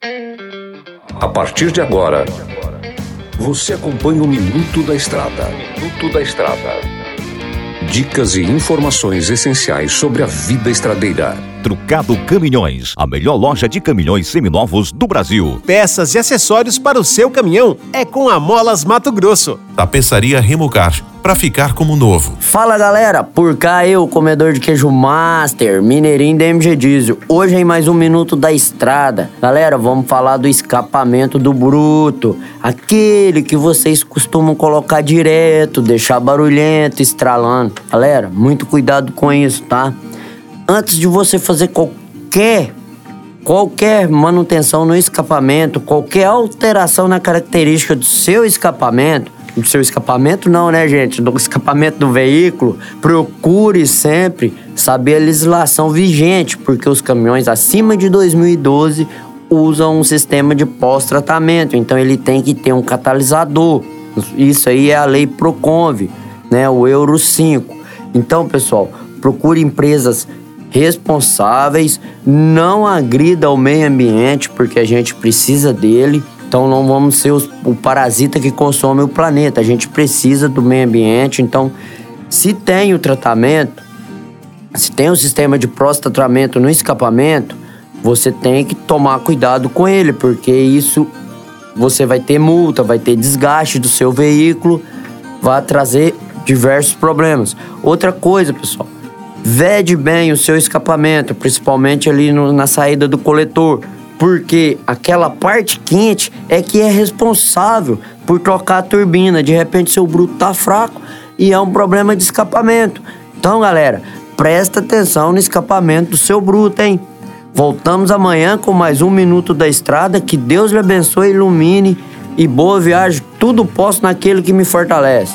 A partir de agora, você acompanha o Minuto da Estrada. Minuto da Estrada. Dicas e informações essenciais sobre a vida estradeira. Trucado Caminhões, a melhor loja de caminhões seminovos do Brasil. Peças e acessórios para o seu caminhão é com a Molas Mato Grosso. Tapeçaria Remocar, para ficar como novo. Fala galera, por cá eu, comedor de queijo master, mineirinho da MG Diesel. Hoje em mais um minuto da estrada. Galera, vamos falar do escapamento do bruto, aquele que vocês costumam colocar direto, deixar barulhento, estralando. Galera, muito cuidado com isso, tá? Antes de você fazer qualquer qualquer manutenção no escapamento, qualquer alteração na característica do seu escapamento, do seu escapamento não, né, gente, do escapamento do veículo, procure sempre saber a legislação vigente, porque os caminhões acima de 2012 usam um sistema de pós-tratamento, então ele tem que ter um catalisador. Isso aí é a lei Proconv, né, o Euro 5. Então, pessoal, procure empresas responsáveis, não agrida ao meio ambiente, porque a gente precisa dele. Então não vamos ser os, o parasita que consome o planeta. A gente precisa do meio ambiente. Então, se tem o tratamento, se tem o sistema de pró-tratamento no escapamento, você tem que tomar cuidado com ele, porque isso você vai ter multa, vai ter desgaste do seu veículo, vai trazer diversos problemas. Outra coisa, pessoal, Vede bem o seu escapamento, principalmente ali no, na saída do coletor, porque aquela parte quente é que é responsável por trocar a turbina. De repente seu bruto tá fraco e é um problema de escapamento. Então, galera, presta atenção no escapamento do seu bruto, hein? Voltamos amanhã com mais um minuto da estrada. Que Deus lhe abençoe, ilumine e boa viagem. Tudo posso naquele que me fortalece.